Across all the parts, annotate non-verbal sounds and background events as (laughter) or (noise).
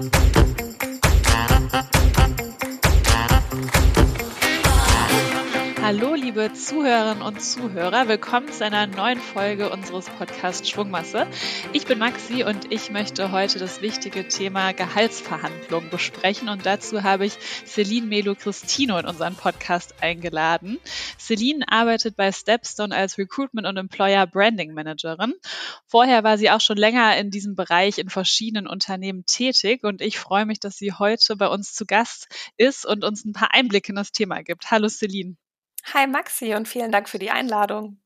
Thank you. Hallo, liebe Zuhörerinnen und Zuhörer. Willkommen zu einer neuen Folge unseres Podcasts Schwungmasse. Ich bin Maxi und ich möchte heute das wichtige Thema Gehaltsverhandlungen besprechen. Und dazu habe ich Celine Melo-Christino in unseren Podcast eingeladen. Celine arbeitet bei Stepstone als Recruitment und Employer Branding Managerin. Vorher war sie auch schon länger in diesem Bereich in verschiedenen Unternehmen tätig und ich freue mich, dass sie heute bei uns zu Gast ist und uns ein paar Einblicke in das Thema gibt. Hallo Celine. Hi Maxi und vielen Dank für die Einladung.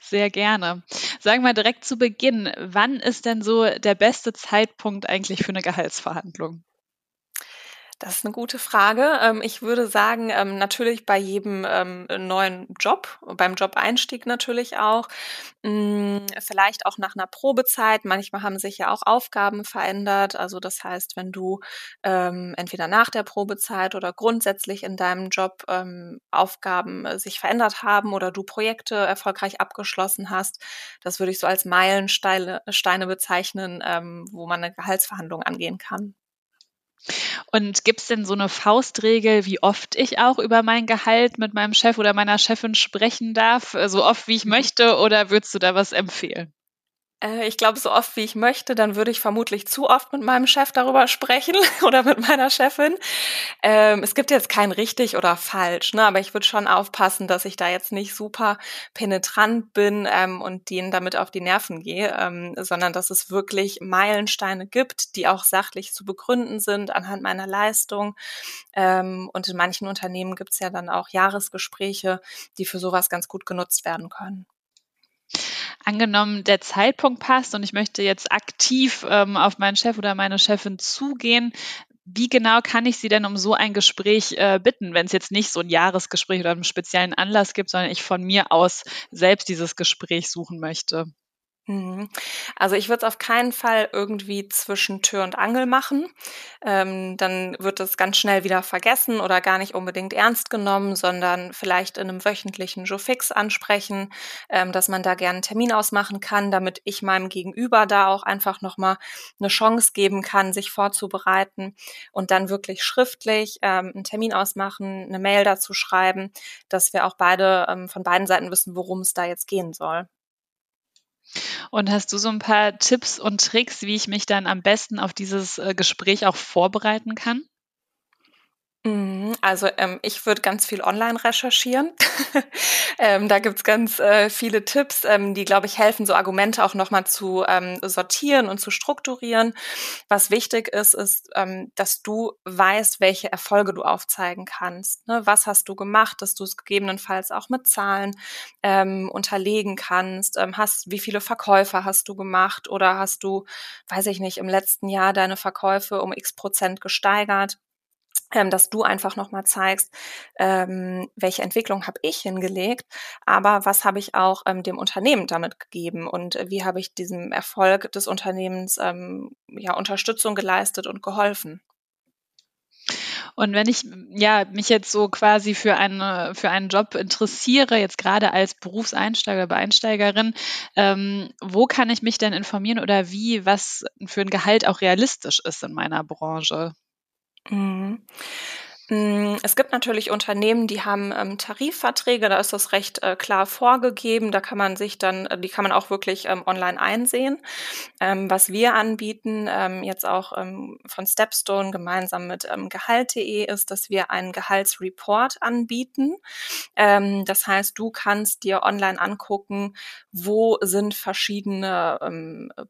Sehr gerne. Sagen wir direkt zu Beginn, wann ist denn so der beste Zeitpunkt eigentlich für eine Gehaltsverhandlung? Das ist eine gute Frage. Ähm, ich würde sagen, ähm, natürlich bei jedem ähm, neuen Job, beim Job-Einstieg natürlich auch, hm, vielleicht auch nach einer Probezeit. Manchmal haben sich ja auch Aufgaben verändert. Also das heißt, wenn du entweder nach der Probezeit oder grundsätzlich in deinem Job Aufgaben äh, sich verändert haben oder du Projekte erfolgreich abgeschlossen hast, das würde ich so als Meilensteine bezeichnen, wo man eine Gehaltsverhandlung angehen kann. Und gibt es denn so eine Faustregel, wie oft ich auch über mein Gehalt mit meinem Chef oder meiner Chefin sprechen darf? So oft, wie ich möchte? Oder würdest du da was empfehlen? Äh, ich glaube, so oft wie ich möchte, dann würde ich vermutlich zu oft mit meinem Chef darüber sprechen (laughs) oder mit meiner Chefin. Ähm, es gibt jetzt kein richtig oder falsch, ne? aber ich würde schon aufpassen, dass ich da jetzt nicht super penetrant bin ähm, und denen damit auf die Nerven gehe, ähm, sondern dass es wirklich Meilensteine gibt, die auch sachlich zu begründen sind anhand meiner Leistung. Ähm, und in manchen Unternehmen gibt es ja dann auch Jahresgespräche, die für sowas ganz gut genutzt werden können. Angenommen, der Zeitpunkt passt und ich möchte jetzt aktiv ähm, auf meinen Chef oder meine Chefin zugehen, wie genau kann ich Sie denn um so ein Gespräch äh, bitten, wenn es jetzt nicht so ein Jahresgespräch oder einen speziellen Anlass gibt, sondern ich von mir aus selbst dieses Gespräch suchen möchte? Mhm. Also ich würde es auf keinen Fall irgendwie zwischen Tür und Angel machen. Ähm, dann wird es ganz schnell wieder vergessen oder gar nicht unbedingt ernst genommen, sondern vielleicht in einem wöchentlichen Joe Fix ansprechen, ähm, dass man da gerne einen Termin ausmachen kann, damit ich meinem Gegenüber da auch einfach nochmal eine Chance geben kann, sich vorzubereiten und dann wirklich schriftlich ähm, einen Termin ausmachen, eine Mail dazu schreiben, dass wir auch beide ähm, von beiden Seiten wissen, worum es da jetzt gehen soll. Und hast du so ein paar Tipps und Tricks, wie ich mich dann am besten auf dieses äh, Gespräch auch vorbereiten kann? Mhm, also ähm, ich würde ganz viel online recherchieren. (laughs) ähm, da gibt's ganz äh, viele Tipps, ähm, die, glaube ich, helfen, so Argumente auch nochmal zu ähm, sortieren und zu strukturieren. Was wichtig ist, ist, ähm, dass du weißt, welche Erfolge du aufzeigen kannst. Ne? Was hast du gemacht, dass du es gegebenenfalls auch mit Zahlen ähm, unterlegen kannst. Hast, wie viele Verkäufe hast du gemacht oder hast du, weiß ich nicht, im letzten Jahr deine Verkäufe um x Prozent gesteigert? Ähm, dass du einfach nochmal zeigst, ähm, welche Entwicklung habe ich hingelegt, aber was habe ich auch ähm, dem Unternehmen damit gegeben und wie habe ich diesem Erfolg des Unternehmens ähm, ja Unterstützung geleistet und geholfen. Und wenn ich ja mich jetzt so quasi für eine für einen Job interessiere, jetzt gerade als Berufseinsteiger oder Einsteigerin, ähm, wo kann ich mich denn informieren oder wie was für ein Gehalt auch realistisch ist in meiner Branche? Mhm. Hm, es gibt natürlich Unternehmen, die haben ähm, Tarifverträge, da ist das recht äh, klar vorgegeben. Da kann man sich dann, äh, die kann man auch wirklich ähm, online einsehen. Ähm, was wir anbieten, ähm, jetzt auch ähm, von Stepstone gemeinsam mit ähm, Gehalt.de, ist, dass wir einen Gehaltsreport anbieten. Das heißt, du kannst dir online angucken, wo sind verschiedene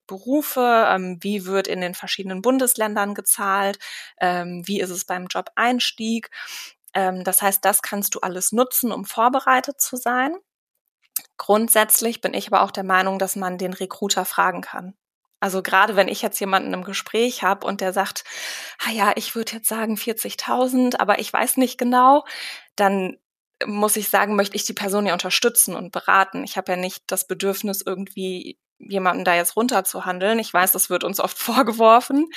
Berufe, wie wird in den verschiedenen Bundesländern gezahlt, wie ist es beim Job-Einstieg Einstieg. Ähm, das heißt, das kannst du alles nutzen, um vorbereitet zu sein. Grundsätzlich bin ich aber auch der Meinung, dass man den Recruiter fragen kann. Also gerade wenn ich jetzt jemanden im Gespräch habe und der sagt, ah ja, ich würde jetzt sagen 40.000, aber ich weiß nicht genau, dann muss ich sagen, möchte ich die Person ja unterstützen und beraten. Ich habe ja nicht das Bedürfnis, irgendwie jemanden da jetzt runterzuhandeln. Ich weiß, das wird uns oft (laughs) vorgeworfen,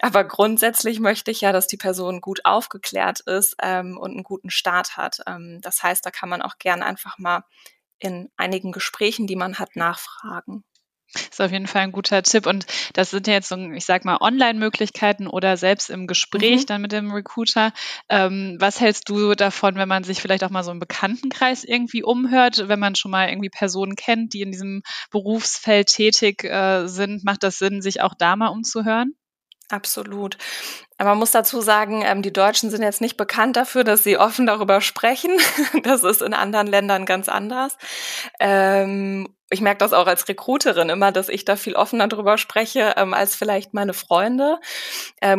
aber grundsätzlich möchte ich ja, dass die Person gut aufgeklärt ist ähm, und einen guten Start hat. Ähm, das heißt, da kann man auch gern einfach mal in einigen Gesprächen, die man hat, nachfragen. Das ist auf jeden Fall ein guter Tipp. Und das sind ja jetzt so, ich sag mal, Online-Möglichkeiten oder selbst im Gespräch mhm. dann mit dem Recruiter. Ähm, was hältst du davon, wenn man sich vielleicht auch mal so im Bekanntenkreis irgendwie umhört, wenn man schon mal irgendwie Personen kennt, die in diesem Berufsfeld tätig äh, sind? Macht das Sinn, sich auch da mal umzuhören? Absolut. Aber man muss dazu sagen, ähm, die Deutschen sind jetzt nicht bekannt dafür, dass sie offen darüber sprechen. (laughs) Das ist in anderen Ländern ganz anders. Ähm, ich merke das auch als Recruiterin immer, dass ich da viel offener drüber spreche ähm, als vielleicht meine Freunde.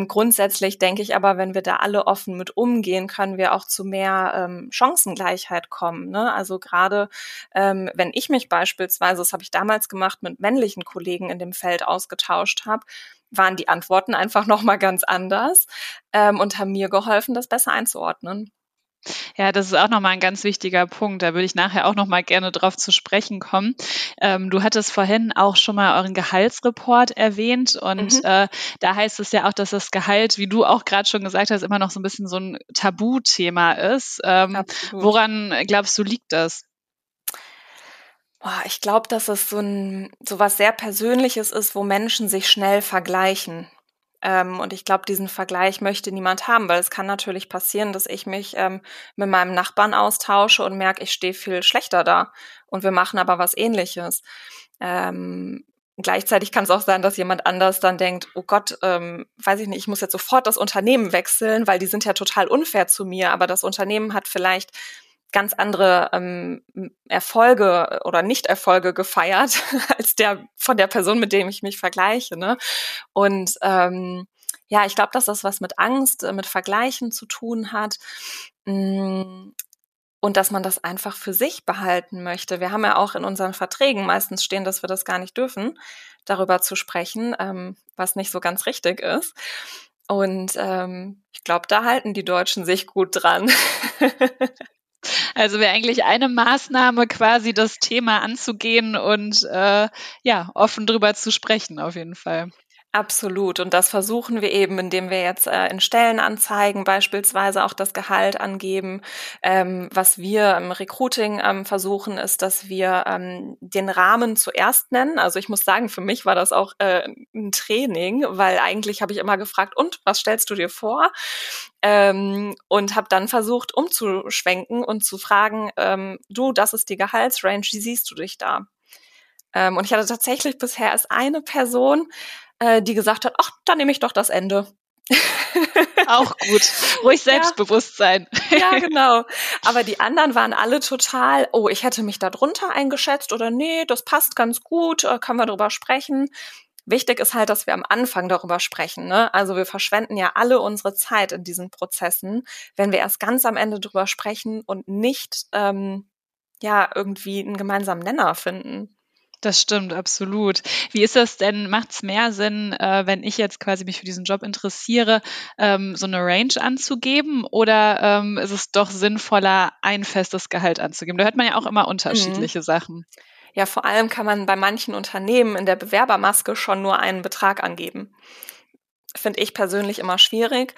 Grundsätzlich denke ich aber, wenn wir da alle offen mit umgehen, können wir auch zu mehr Chancengleichheit kommen. Ne? Also gerade wenn ich mich beispielsweise, das habe ich damals gemacht, mit männlichen Kollegen in dem Feld ausgetauscht habe, waren die Antworten einfach nochmal ganz anders ähm, und haben mir geholfen, das besser einzuordnen. Ja, das ist auch nochmal ein ganz wichtiger Punkt. Da würde ich nachher auch nochmal gerne drauf zu sprechen kommen. Ähm, du hattest vorhin auch schon mal euren Gehaltsreport erwähnt und mhm. äh, da heißt es ja auch, dass das Gehalt, wie du auch gerade schon gesagt hast, immer noch so ein bisschen so ein Tabuthema ist. Ähm, woran glaubst du liegt das? Boah, ich glaube, dass es so ein so was sehr Persönliches ist, wo Menschen sich schnell vergleichen. Ähm, und ich glaube, diesen Vergleich möchte niemand haben, weil es kann natürlich passieren, dass ich mich ähm, mit meinem Nachbarn austausche und merke, ich stehe viel schlechter da. Und wir machen aber was ähnliches. Ähm, Gleichzeitig kann es auch sein, dass jemand anders dann denkt, oh Gott, ähm, weiß ich nicht, ich muss jetzt sofort das Unternehmen wechseln, weil die sind ja total unfair zu mir, aber das Unternehmen hat vielleicht ganz andere ähm, Erfolge oder Nicht-Erfolge gefeiert (laughs) als der von der Person, mit dem ich mich vergleiche. Ne? Und ähm, ja, ich glaube, dass das was mit Angst, äh, mit Vergleichen zu tun hat. Mm, und dass man das einfach für sich behalten möchte. Wir haben ja auch in unseren Verträgen meistens stehen, dass wir das gar nicht dürfen, darüber zu sprechen, ähm, was nicht so ganz richtig ist. Und ähm, ich glaube, da halten die Deutschen sich gut dran. (laughs) Also wäre eigentlich eine Maßnahme quasi das Thema anzugehen und äh, ja, offen drüber zu sprechen, auf jeden Fall. Absolut. Und das versuchen wir eben, indem wir jetzt äh, in Stellenanzeigen beispielsweise auch das Gehalt angeben. Ähm, was wir im Recruiting ähm, versuchen, ist, dass wir ähm, den Rahmen zuerst nennen. Also ich muss sagen, für mich war das auch äh, ein Training, weil eigentlich habe ich immer gefragt, und was stellst du dir vor? Ähm, und habe dann versucht, umzuschwenken und zu fragen, ähm, du, das ist die Gehaltsrange, wie siehst du dich da? Ähm, und ich hatte tatsächlich bisher erst eine Person, äh, die gesagt hat, ach, dann nehme ich doch das Ende. Auch gut. Ruhig Selbstbewusstsein. Ja. ja, genau. Aber die anderen waren alle total, oh, ich hätte mich da drunter eingeschätzt oder nee, das passt ganz gut, äh, können wir drüber sprechen. Wichtig ist halt, dass wir am Anfang darüber sprechen. Ne? Also wir verschwenden ja alle unsere Zeit in diesen Prozessen, wenn wir erst ganz am Ende drüber sprechen und nicht ähm, ja irgendwie einen gemeinsamen Nenner finden. Das stimmt, absolut. Wie ist das denn? Macht es mehr Sinn, äh, wenn ich jetzt quasi mich für diesen Job interessiere, ähm, so eine Range anzugeben oder ähm, ist es doch sinnvoller, ein festes Gehalt anzugeben? Da hört man ja auch immer mhm. unterschiedliche mhm. Sachen. Ja, vor allem kann man bei manchen Unternehmen in der Bewerbermaske schon nur einen Betrag angeben. Finde ich persönlich immer schwierig.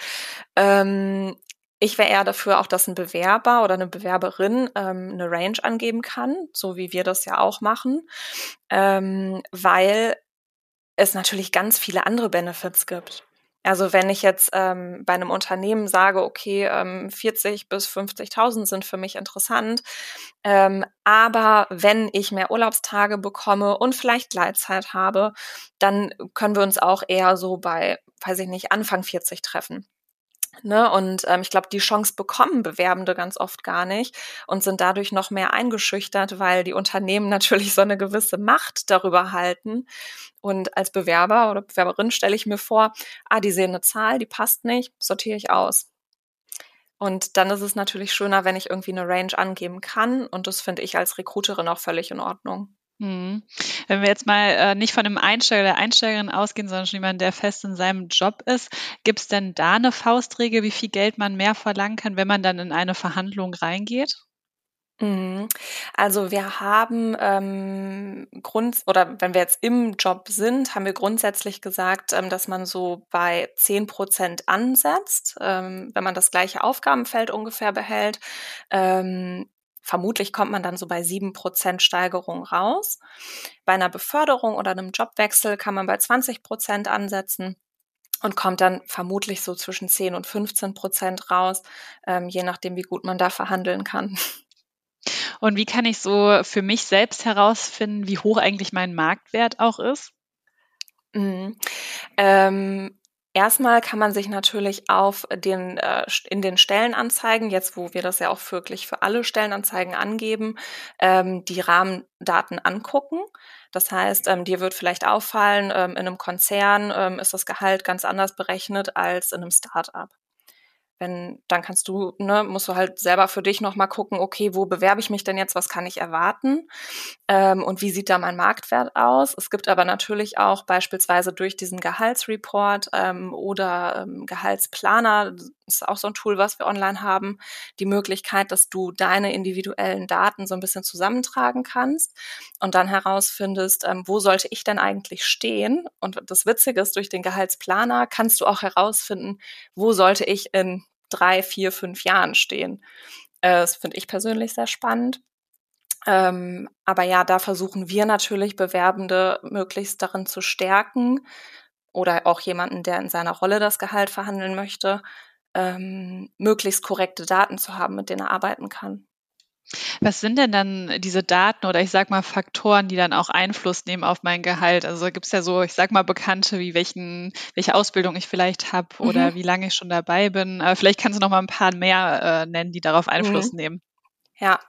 Ähm, ich wäre eher dafür auch, dass ein Bewerber oder eine Bewerberin ähm, eine Range angeben kann, so wie wir das ja auch machen, ähm, weil es natürlich ganz viele andere Benefits gibt. Also wenn ich jetzt ähm, bei einem Unternehmen sage, okay, ähm, 40 bis 50.000 sind für mich interessant, ähm, aber wenn ich mehr Urlaubstage bekomme und vielleicht Gleitzeit habe, dann können wir uns auch eher so bei, weiß ich nicht, Anfang 40 treffen. Ne? Und ähm, ich glaube, die Chance bekommen Bewerbende ganz oft gar nicht und sind dadurch noch mehr eingeschüchtert, weil die Unternehmen (laughs) natürlich so eine gewisse Macht darüber halten. Und als Bewerber oder Bewerberin stelle ich mir vor, ah, die sehen eine Zahl, die passt nicht, sortiere ich aus. Und dann ist es natürlich schöner, wenn ich irgendwie eine Range angeben kann. Und das finde ich als Recruiterin auch völlig in Ordnung. Mhm. Wenn wir jetzt mal äh, nicht von einem Einsteiger oder Einsteigerin ausgehen, sondern schon jemand, der fest in seinem Job ist, gibt es denn da eine Faustregel, wie viel Geld man mehr verlangen kann, wenn man dann in eine Verhandlung reingeht? Mhm. Also wir haben ähm, Grund oder wenn wir jetzt im Job sind, haben wir grundsätzlich gesagt, ähm, dass man so bei zehn Prozent ansetzt, ähm, wenn man das gleiche Aufgabenfeld ungefähr behält. Ähm, vermutlich kommt man dann so bei sieben Prozent Steigerung raus. Bei einer Beförderung oder einem Jobwechsel kann man bei 20 Prozent ansetzen und kommt dann vermutlich so zwischen 10 und 15 Prozent raus, ähm, je nachdem, wie gut man da verhandeln kann. Und wie kann ich so für mich selbst herausfinden, wie hoch eigentlich mein Marktwert auch ist? Mhm. Ähm, Erstmal kann man sich natürlich auf den, äh, in den Stellenanzeigen, jetzt wo wir das ja auch wirklich für alle Stellenanzeigen angeben, ähm, die Rahmendaten angucken. Das heißt, ähm, dir wird vielleicht auffallen, ähm, in einem Konzern ähm, ist das Gehalt ganz anders berechnet als in einem Start-up wenn, dann kannst du, ne, musst du halt selber für dich nochmal gucken, okay, wo bewerbe ich mich denn jetzt, was kann ich erwarten ähm, und wie sieht da mein Marktwert aus. Es gibt aber natürlich auch beispielsweise durch diesen Gehaltsreport ähm, oder ähm, Gehaltsplaner, ist auch so ein Tool, was wir online haben, die Möglichkeit, dass du deine individuellen Daten so ein bisschen zusammentragen kannst und dann herausfindest, ähm, wo sollte ich denn eigentlich stehen. Und das Witzige ist, durch den Gehaltsplaner kannst du auch herausfinden, wo sollte ich in drei, vier, fünf Jahren stehen. Äh, das finde ich persönlich sehr spannend. Ähm, aber ja, da versuchen wir natürlich Bewerbende möglichst darin zu stärken oder auch jemanden, der in seiner Rolle das Gehalt verhandeln möchte, ähm, möglichst korrekte Daten zu haben, mit denen er arbeiten kann. Was sind denn dann diese Daten oder ich sag mal Faktoren, die dann auch Einfluss nehmen auf mein Gehalt? Also gibt es ja so, ich sag mal Bekannte, wie welchen, welche Ausbildung ich vielleicht habe oder mhm. wie lange ich schon dabei bin. Aber vielleicht kannst du noch mal ein paar mehr äh, nennen, die darauf Einfluss mhm. nehmen. Ja,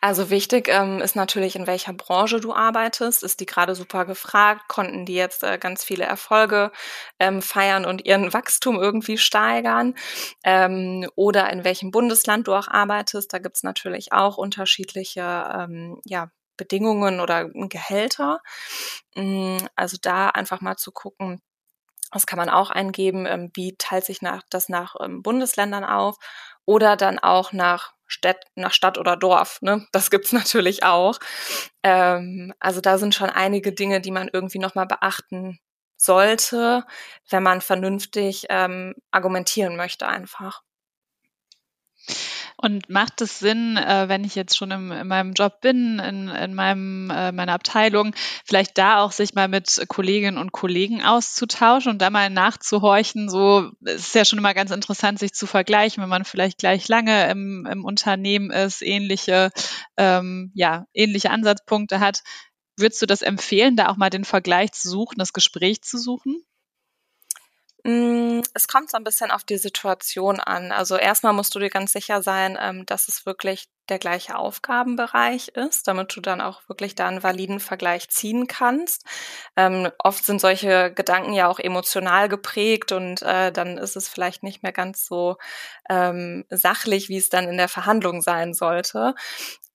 also wichtig ähm, ist natürlich, in welcher Branche du arbeitest. Ist die gerade super gefragt? Konnten die jetzt äh, ganz viele Erfolge ähm, feiern und ihren Wachstum irgendwie steigern? Ähm, oder in welchem Bundesland du auch arbeitest? Da gibt's natürlich auch unterschiedliche ähm, ja, Bedingungen oder Gehälter. Mm, also da einfach mal zu gucken, das kann man auch eingeben, ähm, wie teilt sich nach, das nach ähm, Bundesländern auf oder dann auch nach Stadt, nach Stadt oder Dorf. Ne? Das gibt's (laughs) natürlich auch. Ähm, also da sind schon einige Dinge, die man irgendwie nochmal beachten sollte, wenn man vernünftig ähm, argumentieren möchte einfach. Und macht es Sinn, äh, wenn ich jetzt schon im, in meinem Job bin, in, in meinem, äh, meiner Abteilung, vielleicht da auch sich mal mit Kolleginnen und Kollegen auszutauschen und da mal nachzuhorchen? So, es ist ja schon immer ganz interessant, sich zu vergleichen, wenn man vielleicht gleich lange im, im Unternehmen ist, ähnliche, ähm, ja, ähnliche Ansatzpunkte hat. Würdest du das empfehlen, da auch mal den Vergleich zu suchen, das Gespräch zu suchen? Mm, es kommt so ein bisschen auf die Situation an. Also erstmal musst du dir ganz sicher sein, ähm, dass es wirklich der gleiche Aufgabenbereich ist, damit du dann auch wirklich da einen validen Vergleich ziehen kannst. Ähm, oft sind solche Gedanken ja auch emotional geprägt und äh, dann ist es vielleicht nicht mehr ganz so ähm, sachlich, wie es dann in der Verhandlung sein sollte.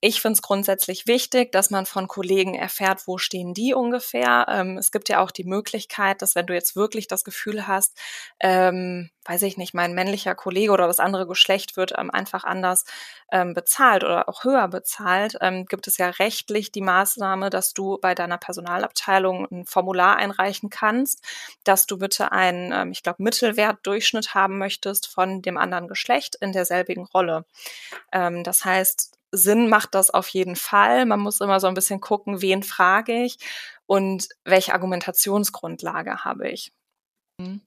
Ich finde es grundsätzlich wichtig, dass man von Kollegen erfährt, wo stehen die ungefähr. Ähm, es gibt ja auch die Möglichkeit, dass wenn du jetzt wirklich das Gefühl hast, ähm, weiß ich nicht, mein männlicher Kollege oder das andere Geschlecht wird ähm, einfach anders ähm, bezahlt oder auch höher bezahlt, ähm, gibt es ja rechtlich die Maßnahme, dass du bei deiner Personalabteilung ein Formular einreichen kannst, dass du bitte einen, ähm, ich glaube, Mittelwertdurchschnitt haben möchtest von dem anderen Geschlecht in derselbigen Rolle. Ähm, das heißt, Sinn macht das auf jeden Fall. Man muss immer so ein bisschen gucken, wen frage ich und welche Argumentationsgrundlage habe ich. Mhm.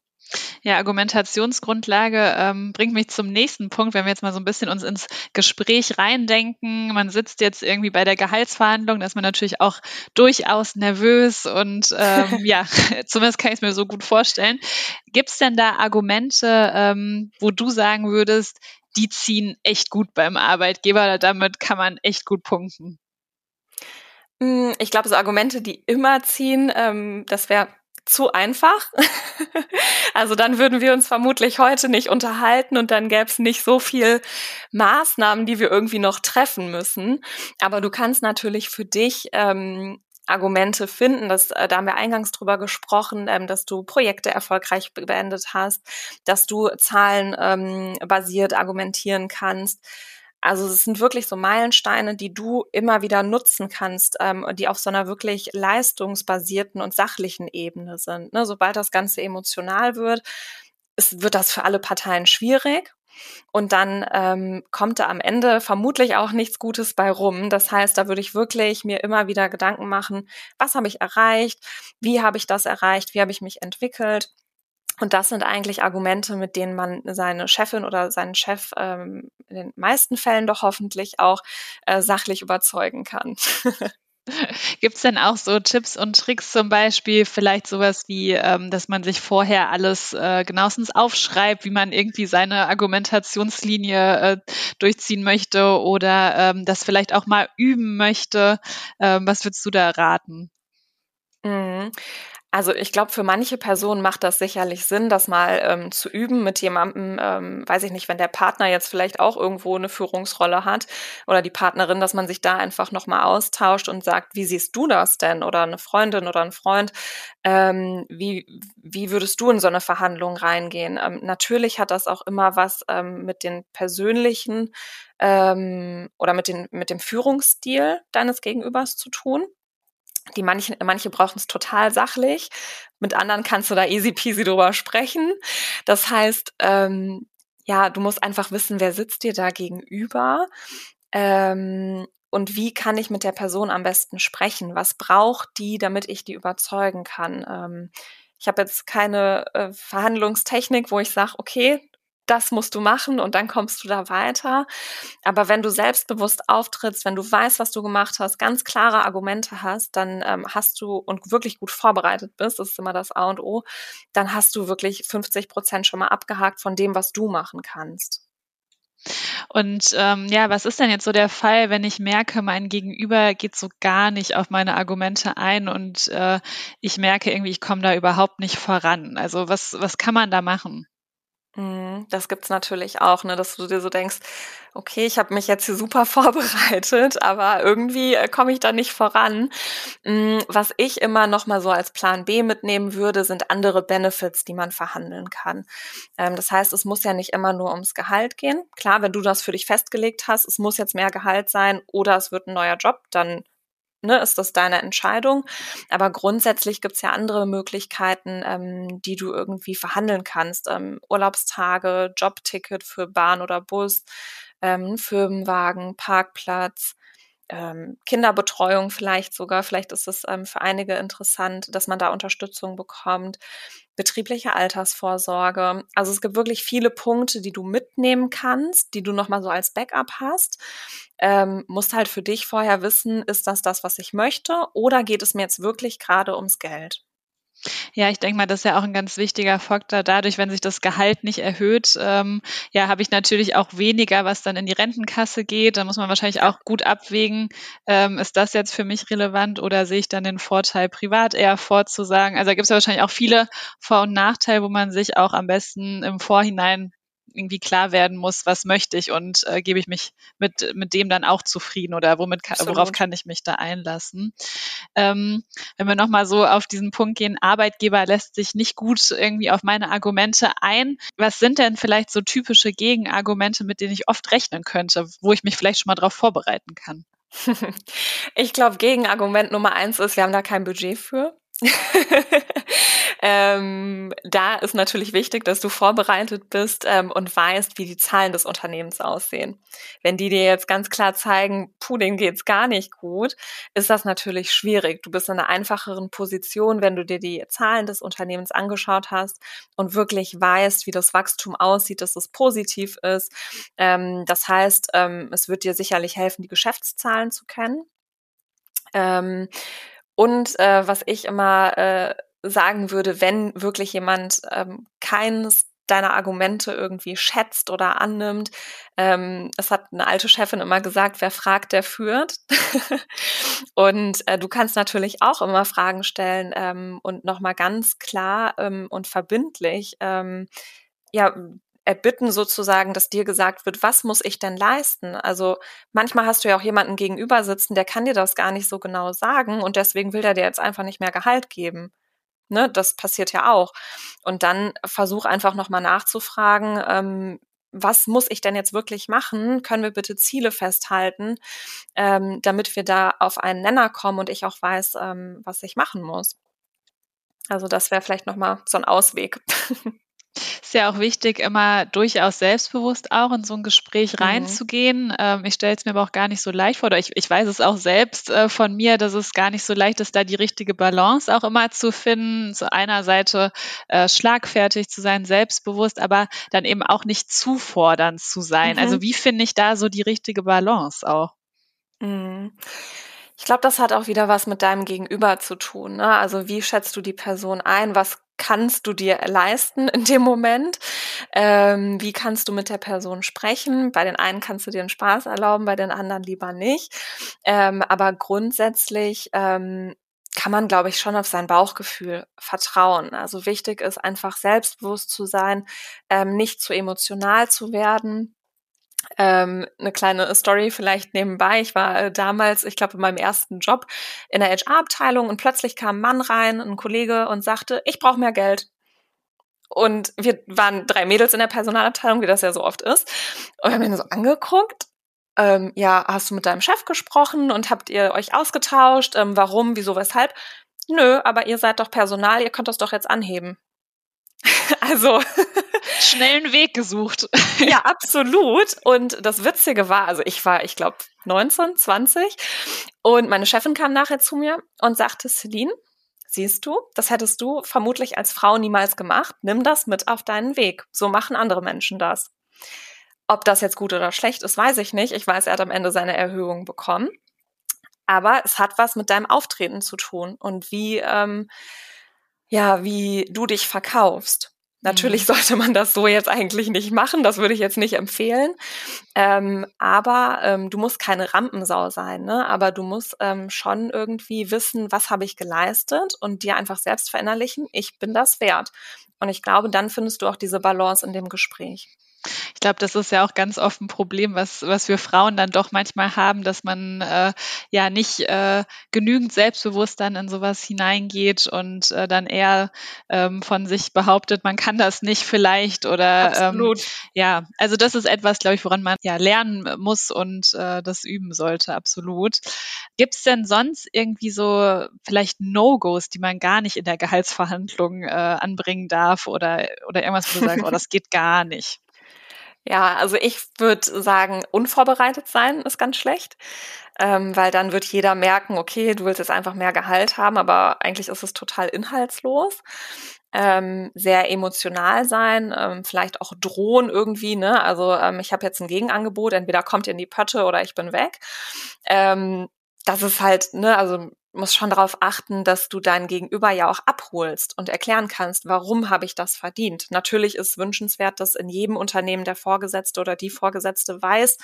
Ja, Argumentationsgrundlage ähm, bringt mich zum nächsten Punkt, wenn wir jetzt mal so ein bisschen uns ins Gespräch reindenken. Man sitzt jetzt irgendwie bei der Gehaltsverhandlung, da ist man natürlich auch durchaus nervös und ähm, (laughs) ja, (laughs) zumindest kann ich es mir so gut vorstellen. Gibt es denn da Argumente, ähm, wo du sagen würdest, die ziehen echt gut beim Arbeitgeber. Damit kann man echt gut punkten. Hm, ich glaube, so Argumente, die immer ziehen, ähm, das wäre zu einfach. (laughs) also dann würden wir uns vermutlich heute nicht unterhalten und dann gäbe es nicht so viel Maßnahmen, die wir irgendwie noch treffen müssen. Aber du kannst natürlich für dich ähm, Argumente finden. Das, äh, da haben wir eingangs drüber gesprochen, ähm, dass du Projekte erfolgreich beendet hast, dass du Zahlen ähm, argumentieren kannst. Also es sind wirklich so Meilensteine, die du immer wieder nutzen kannst, ähm, die auf so einer wirklich leistungsbasierten und sachlichen Ebene sind. Ne? Sobald das Ganze emotional wird, es wird das für alle Parteien schwierig. und dann ähm, kommt da am Ende vermutlich auch nichts Gutes bei rum. Das heißt, da würde ich wirklich mir immer wieder Gedanken machen, was habe ich erreicht, wie habe ich das erreicht, wie habe ich mich entwickelt. Und das sind eigentlich Argumente, mit denen man seine Chefin oder seinen Chef ähm, in den meisten Fällen doch hoffentlich auch äh, sachlich überzeugen kann. (laughs) Gibt es denn auch so Tipps und Tricks zum Beispiel, vielleicht sowas wie, ähm, dass man sich vorher alles äh, genauestens aufschreibt, wie man irgendwie seine Argumentationslinie äh, durchziehen möchte oder ähm, das vielleicht auch mal üben möchte? Ähm, was würdest du da raten? Mhm. Also ich glaube, für manche Personen macht das sicherlich Sinn, das mal ähm, zu üben mit jemandem, ähm, weiß ich nicht, wenn der Partner jetzt vielleicht auch irgendwo eine Führungsrolle hat oder die Partnerin, dass man sich da einfach nochmal austauscht und sagt, wie siehst du das denn? Oder eine Freundin oder ein Freund, ähm, wie, wie würdest du in so eine Verhandlung reingehen? Ähm, natürlich hat das auch immer was ähm, mit den persönlichen ähm, oder mit, den, mit dem Führungsstil deines Gegenübers zu tun. Die manche, manche brauchen es total sachlich, mit anderen kannst du da easy peasy drüber sprechen. Das heißt, ähm, ja, du musst einfach wissen, wer sitzt dir da gegenüber ähm, und wie kann ich mit der Person am besten sprechen? Was braucht die, damit ich die überzeugen kann? Ähm, ich habe jetzt keine äh, Verhandlungstechnik, wo ich sage, okay, das musst du machen und dann kommst du da weiter. Aber wenn du selbstbewusst auftrittst, wenn du weißt, was du gemacht hast, ganz klare Argumente hast, dann ähm, hast du und wirklich gut vorbereitet bist, das ist immer das A und O, dann hast du wirklich 50 Prozent schon mal abgehakt von dem, was du machen kannst. Und ähm, ja, was ist denn jetzt so der Fall, wenn ich merke, mein Gegenüber geht so gar nicht auf meine Argumente ein und äh, ich merke irgendwie, ich komme da überhaupt nicht voran? Also was, was kann man da machen? Mhm, das gibt's natürlich auch, ne, dass du dir so denkst, okay, ich habe mich jetzt hier super (laughs) vorbereitet, aber irgendwie äh, komme ich da nicht voran. Mm, was ich immer noch mal so als Plan B mitnehmen würde, sind andere Benefits, die man verhandeln kann. Ähm, das heißt, es muss ja nicht immer nur ums Gehalt gehen. Klar, wenn du das für dich festgelegt hast, es muss jetzt mehr Gehalt sein oder es wird ein neuer Job, dann ne, ist das deine Entscheidung. Aber grundsätzlich gibt's ja andere Möglichkeiten, ähm, die du irgendwie verhandeln kannst. Ähm, Urlaubstage, Jobticket für Bahn oder Bus, ähm, Firmenwagen, Parkplatz, ähm, Kinderbetreuung vielleicht sogar. Vielleicht ist es ähm, für einige interessant, dass man da Unterstützung bekommt. Betriebliche Altersvorsorge. Also es gibt wirklich viele Punkte, die du mitnehmen kannst, die du nochmal so als Backup hast. Ähm, musst halt für dich vorher wissen, ist das das, was ich möchte oder geht es mir jetzt wirklich gerade ums Geld? Ja, ich denke mal, das ist ja auch ein ganz wichtiger Faktor. Dadurch, wenn sich das Gehalt nicht erhöht, ähm, ja, habe ich natürlich auch weniger, was dann in die Rentenkasse geht. Da muss man wahrscheinlich auch gut abwägen, ähm, ist das jetzt für mich relevant oder sehe ich dann den Vorteil privat eher vorzusagen? Also da gibt es ja wahrscheinlich auch viele Vor- und Nachteile, wo man sich auch am besten im Vorhinein irgendwie klar werden muss, was möchte ich und äh, gebe ich mich mit, mit dem dann auch zufrieden oder womit worauf kann ich mich da einlassen. Ähm, wenn wir nochmal so auf diesen Punkt gehen, Arbeitgeber lässt sich nicht gut irgendwie auf meine Argumente ein. Was sind denn vielleicht so typische Gegenargumente, mit denen ich oft rechnen könnte, wo ich mich vielleicht schon mal darauf vorbereiten kann? (laughs) Ich glaube, Gegenargument Nummer eins ist, wir haben da kein Budget für. (laughs) ähm, da ist natürlich wichtig, dass du vorbereitet bist ähm, und weißt, wie die Zahlen des Unternehmens aussehen. Wenn die dir jetzt ganz klar zeigen, puh, denen geht's gar nicht gut, ist das natürlich schwierig. Du bist in einer einfacheren Position, wenn du dir die Zahlen des Unternehmens angeschaut hast und wirklich weißt, wie das Wachstum aussieht, dass es positiv ist. Ähm, das heißt, ähm, es wird dir sicherlich helfen, die Geschäftszahlen zu kennen. Und äh, was ich immer äh, sagen würde, wenn wirklich jemand ähm, keines deiner Argumente irgendwie schätzt oder annimmt. Ähm, es hat eine alte Chefin immer gesagt, wer fragt, der führt. (laughs) und äh, du kannst natürlich auch immer Fragen stellen ähm, und nochmal ganz klar ähm, und verbindlich ähm, ja, erbitten sozusagen, dass dir gesagt wird, was muss ich denn leisten? Also manchmal hast du ja auch jemanden gegenüber sitzen, der kann dir das gar nicht so genau sagen und deswegen will er dir jetzt einfach nicht mehr Gehalt geben. Ne, das passiert ja auch. Und dann versuch einfach nochmal nachzufragen, ähm, was muss ich denn jetzt wirklich machen? Können wir bitte Ziele festhalten, ähm, damit wir da auf einen Nenner kommen und ich auch weiß, ähm, was ich machen muss. Also das wäre vielleicht nochmal so ein Ausweg. (laughs) ist ja auch wichtig, immer durchaus selbstbewusst auch in so ein Gespräch mhm. reinzugehen. Ähm, ich stelle es mir aber auch gar nicht so leicht vor, oder ich, ich weiß es auch selbst äh, von mir, dass es gar nicht so leicht ist, da die richtige Balance auch immer zu finden. Zu einer Seite äh, schlagfertig zu sein, selbstbewusst, aber dann eben auch nicht zu fordernd zu sein. Mhm. Also wie finde ich da so die richtige Balance auch? Mhm. Ich glaube, das hat auch wieder was mit deinem Gegenüber zu tun. Ne? Also wie schätzt du die Person ein? Was kannst du dir leisten in dem Moment? Ähm, wie kannst du mit der Person sprechen? Bei den einen kannst du dir einen Spaß erlauben, bei den anderen lieber nicht. Ähm, aber grundsätzlich ähm, kann man, glaube ich, schon auf sein Bauchgefühl vertrauen. Also wichtig ist einfach selbstbewusst zu sein, ähm, nicht zu emotional zu werden ähm, eine kleine Story vielleicht nebenbei. Ich war äh, damals, ich glaube, in meinem ersten Job in der HR-Abteilung und plötzlich kam ein Mann rein, ein Kollege und sagte, ich brauche mehr Geld. Und wir waren drei Mädels in der Personalabteilung, wie das ja so oft ist. Und wir haben ihn so angeguckt. Ähm, ja, hast du mit deinem Chef gesprochen und habt ihr euch ausgetauscht? Ähm, warum, wieso, weshalb? Nö, aber ihr seid doch Personal, ihr könnt das doch jetzt anheben. (laughs) also schnellen Weg gesucht. ja, absolut. Und das Witzige war, also ich war, ich glaube, 19, 20 und meine Chefin kam nachher zu mir und sagte, Celine, siehst du, das hättest du vermutlich als Frau niemals gemacht. Nimm das mit auf deinen Weg. So machen andere Menschen das. Ob das jetzt gut oder schlecht ist, weiß ich nicht. Ich weiß, er hat am Ende seine Erhöhung bekommen. Aber es hat was mit deinem Auftreten zu tun und wie, ähm, ja, wie du dich verkaufst. Natürlich mhm. sollte man das so jetzt eigentlich nicht machen, das würde ich jetzt nicht empfehlen. Ähm, aber ähm, du musst keine Rampensau sein, ne? aber du musst ähm, schon irgendwie wissen, was habe ich geleistet und dir einfach selbst verinnerlichen, ich bin das wert. Und ich glaube, dann findest du auch diese Balance in dem Gespräch. Ich glaube, das ist ja auch ganz oft ein Problem, was, was wir Frauen dann doch manchmal haben, dass man äh, ja nicht äh, genügend selbstbewusst dann in sowas hineingeht und äh, dann eher ähm, von sich behauptet, man kann das nicht vielleicht oder ähm, ja, also das ist etwas, glaube ich, woran man ja lernen muss und äh, das üben sollte, absolut. Gibt es denn sonst irgendwie so vielleicht No-Gos, die man gar nicht in der Gehaltsverhandlung äh, anbringen darf oder, oder irgendwas, wo du sagst, oh, das (laughs) geht gar nicht? Ja, also ich würde sagen, unvorbereitet sein ist ganz schlecht, ähm, weil dann wird jeder merken, okay, du willst jetzt einfach mehr Gehalt haben, aber eigentlich ist es total inhaltslos. Ähm, sehr emotional sein, ähm, vielleicht auch drohen irgendwie, ne? Also ähm, ich habe jetzt ein Gegenangebot, entweder kommt ihr in die Pötte oder ich bin weg. Ähm, das ist halt, ne, also musst schon darauf achten, dass du dein Gegenüber ja auch abholst und erklären kannst, warum habe ich das verdient. Natürlich ist wünschenswert, dass in jedem Unternehmen der Vorgesetzte oder die Vorgesetzte weiß,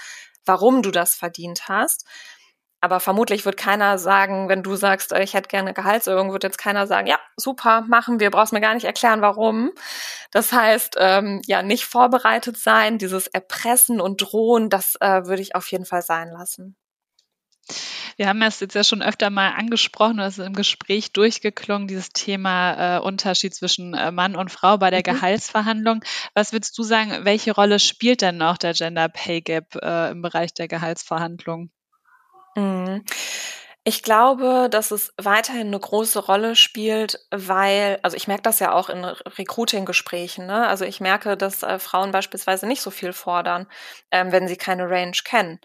warum du das verdient hast. Aber vermutlich wird keiner sagen, wenn du sagst, ich hätte gerne Gehaltserhöhung, wird jetzt keiner sagen, ja, super, machen wir, brauchst mir gar nicht erklären, warum. Das heißt, ähm, ja, nicht vorbereitet sein, dieses Erpressen und Drohen, das äh, würde ich auf jeden Fall sein lassen. Wir haben es jetzt ja schon öfter mal angesprochen, das ist im Gespräch durchgeklungen, dieses Thema äh, Unterschied zwischen äh, Mann und Frau bei der mhm. Gehaltsverhandlung. Was würdest du sagen, welche Rolle spielt denn noch der Gender Pay Gap äh, im Bereich der Gehaltsverhandlung? Mhm. Ich glaube, dass es weiterhin eine große Rolle spielt, weil, also ich merke das ja auch in Recruiting-Gesprächen, ne? Also ich merke, dass äh, Frauen beispielsweise nicht so viel fordern, ähm, wenn sie keine Range kennen.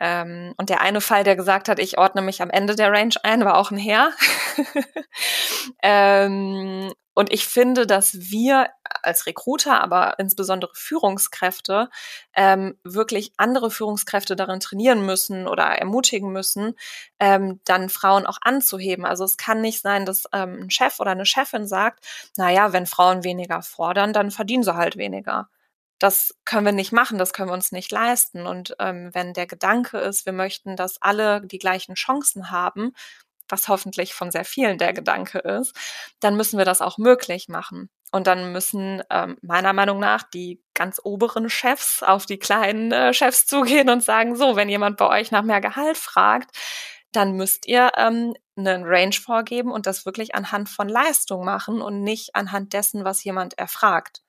Ähm, und der eine Fall, der gesagt hat, ich ordne mich am Ende der Range ein, war auch ein Herr. (laughs) ähm, und ich finde, dass wir als Recruiter, aber insbesondere Führungskräfte, ähm, wirklich andere Führungskräfte darin trainieren müssen oder ermutigen müssen, ähm, dann Frauen auch anzuheben. Also es kann nicht sein, dass ähm, ein Chef oder eine Chefin sagt, na ja, wenn Frauen weniger fordern, dann verdienen sie halt weniger das können wir nicht machen, das können wir uns nicht leisten. Und ähm, wenn der Gedanke ist, wir möchten, dass alle die gleichen Chancen haben, was hoffentlich von sehr vielen der Gedanke ist, dann müssen wir das auch möglich machen. Und dann müssen ähm, meiner Meinung nach die ganz oberen Chefs auf die kleinen äh, Chefs zugehen und sagen, so, wenn jemand bei euch nach mehr Gehalt fragt, dann müsst ihr ähm, einen Range vorgeben und das wirklich anhand von Leistung machen und nicht anhand dessen, was jemand erfragt.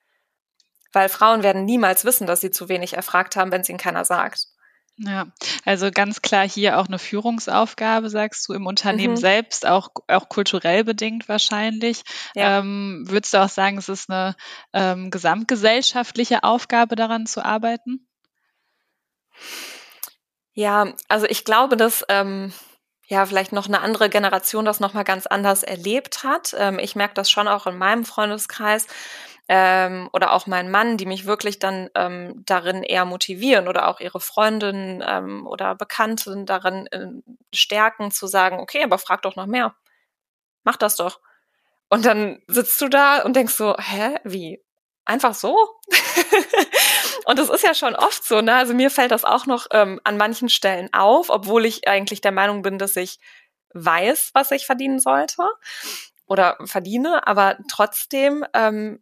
Weil Frauen werden niemals wissen, dass sie zu wenig erfragt haben, wenn es ihnen keiner sagt. Ja, also ganz klar hier auch eine Führungsaufgabe, sagst du, im Unternehmen mhm. selbst, auch, auch kulturell bedingt wahrscheinlich. Ja. Ähm, würdest du auch sagen, es ist eine ähm, gesamtgesellschaftliche Aufgabe, daran zu arbeiten? Ja, also ich glaube, dass ähm, ja vielleicht noch eine andere Generation das nochmal ganz anders erlebt hat. Ähm, ich merke das schon auch in meinem Freundeskreis ähm, oder auch mein Mann, die mich wirklich dann ähm, darin eher motivieren oder auch ihre Freundinnen ähm, oder Bekannten darin äh, stärken, zu sagen, okay, aber frag doch noch mehr. Mach das doch. Und dann sitzt du da und denkst so, hä, wie? Einfach so? (laughs) und das ist ja schon oft so, ne? Also mir fällt das auch noch ähm, an manchen Stellen auf, obwohl ich eigentlich der Meinung bin, dass ich weiß, was ich verdienen sollte oder verdiene, aber trotzdem ähm,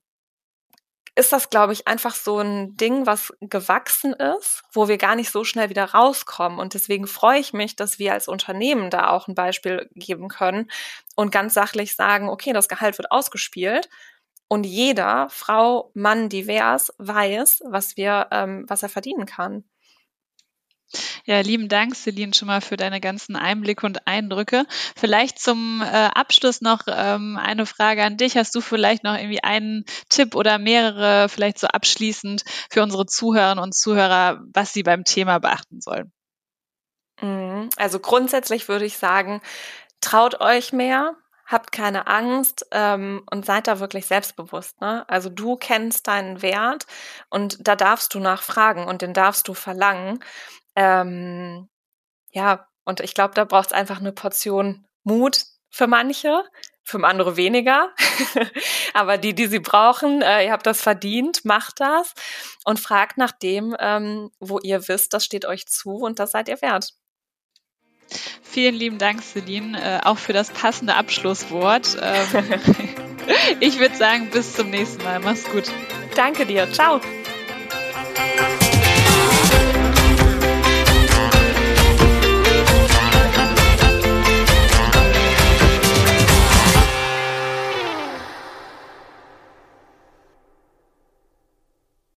ist das, glaube ich, einfach so ein Ding, was gewachsen ist, wo wir gar nicht so schnell wieder rauskommen. Und deswegen freue ich mich, dass wir als Unternehmen da auch ein Beispiel geben können und ganz sachlich sagen, okay, das Gehalt wird ausgespielt. Und jeder, Frau, Mann, divers, weiß, was wir, ähm, was er verdienen kann. Ja, lieben Dank, Celine, schon mal für deine ganzen Einblicke und Eindrücke. Vielleicht zum äh, Abschluss noch ähm, eine Frage an dich. Hast du vielleicht noch irgendwie einen Tipp oder mehrere, vielleicht so abschließend für unsere Zuhörerinnen und Zuhörer, was sie beim Thema beachten sollen? Mhm. Also grundsätzlich würde ich sagen, traut euch mehr, habt keine Angst ähm, und seid da wirklich selbstbewusst. Ne? Also du kennst deinen Wert und da darfst du nachfragen und den darfst du verlangen. Ähm, ja, und ich glaube, da braucht es einfach eine Portion Mut für manche, für andere weniger. (laughs) Aber die, die sie brauchen, äh, ihr habt das verdient, macht das und fragt nach dem, ähm, wo ihr wisst, das steht euch zu und das seid ihr wert. Vielen lieben Dank, Celine, äh, auch für das passende Abschlusswort. Ähm, (laughs) (laughs) ich würde sagen, bis zum nächsten Mal. Mach's gut. Danke dir. Ciao.